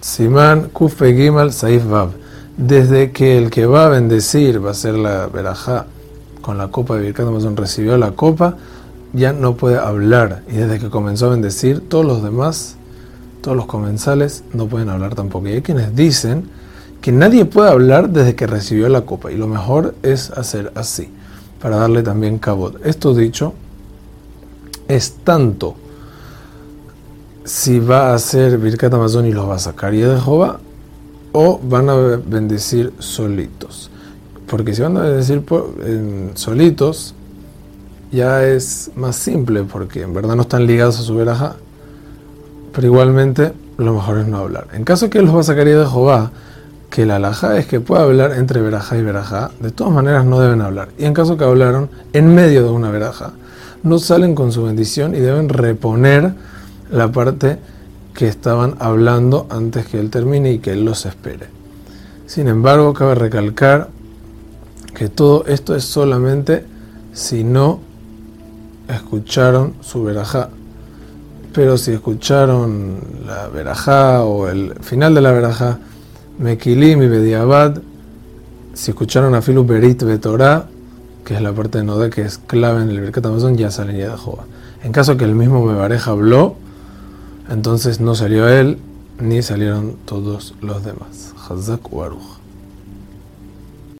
Simán Kufe Gimal Saif Vav. Desde que el que va a bendecir va a ser la verajá con la copa de Birkat Amazon recibió la copa, ya no puede hablar. Y desde que comenzó a bendecir, todos los demás, todos los comensales, no pueden hablar tampoco. Y hay quienes dicen que nadie puede hablar desde que recibió la copa. Y lo mejor es hacer así, para darle también cabot. Esto dicho, es tanto si va a hacer Birkat Amazon y los va a sacar y de Jehová, o van a bendecir solitos. Porque si van a bendecir solitos, ya es más simple, porque en verdad no están ligados a su veraja, pero igualmente lo mejor es no hablar. En caso que los va a sacar y de Jehová, que la alhaja es que pueda hablar entre veraja y veraja, de todas maneras no deben hablar. Y en caso que hablaron en medio de una veraja, no salen con su bendición y deben reponer la parte que estaban hablando antes que él termine y que él los espere. Sin embargo, cabe recalcar que todo esto es solamente si no escucharon su verajá. Pero si escucharon la verajá o el final de la verajá, Mekilim y Bediabad, si escucharon a Filu Berit Betorah, que es la parte de Nodé que es clave en el Birkat Amazon, ya salen ya de. En caso que el mismo Mebareja habló, entonces no salió él, ni salieron todos los demás. Hazak.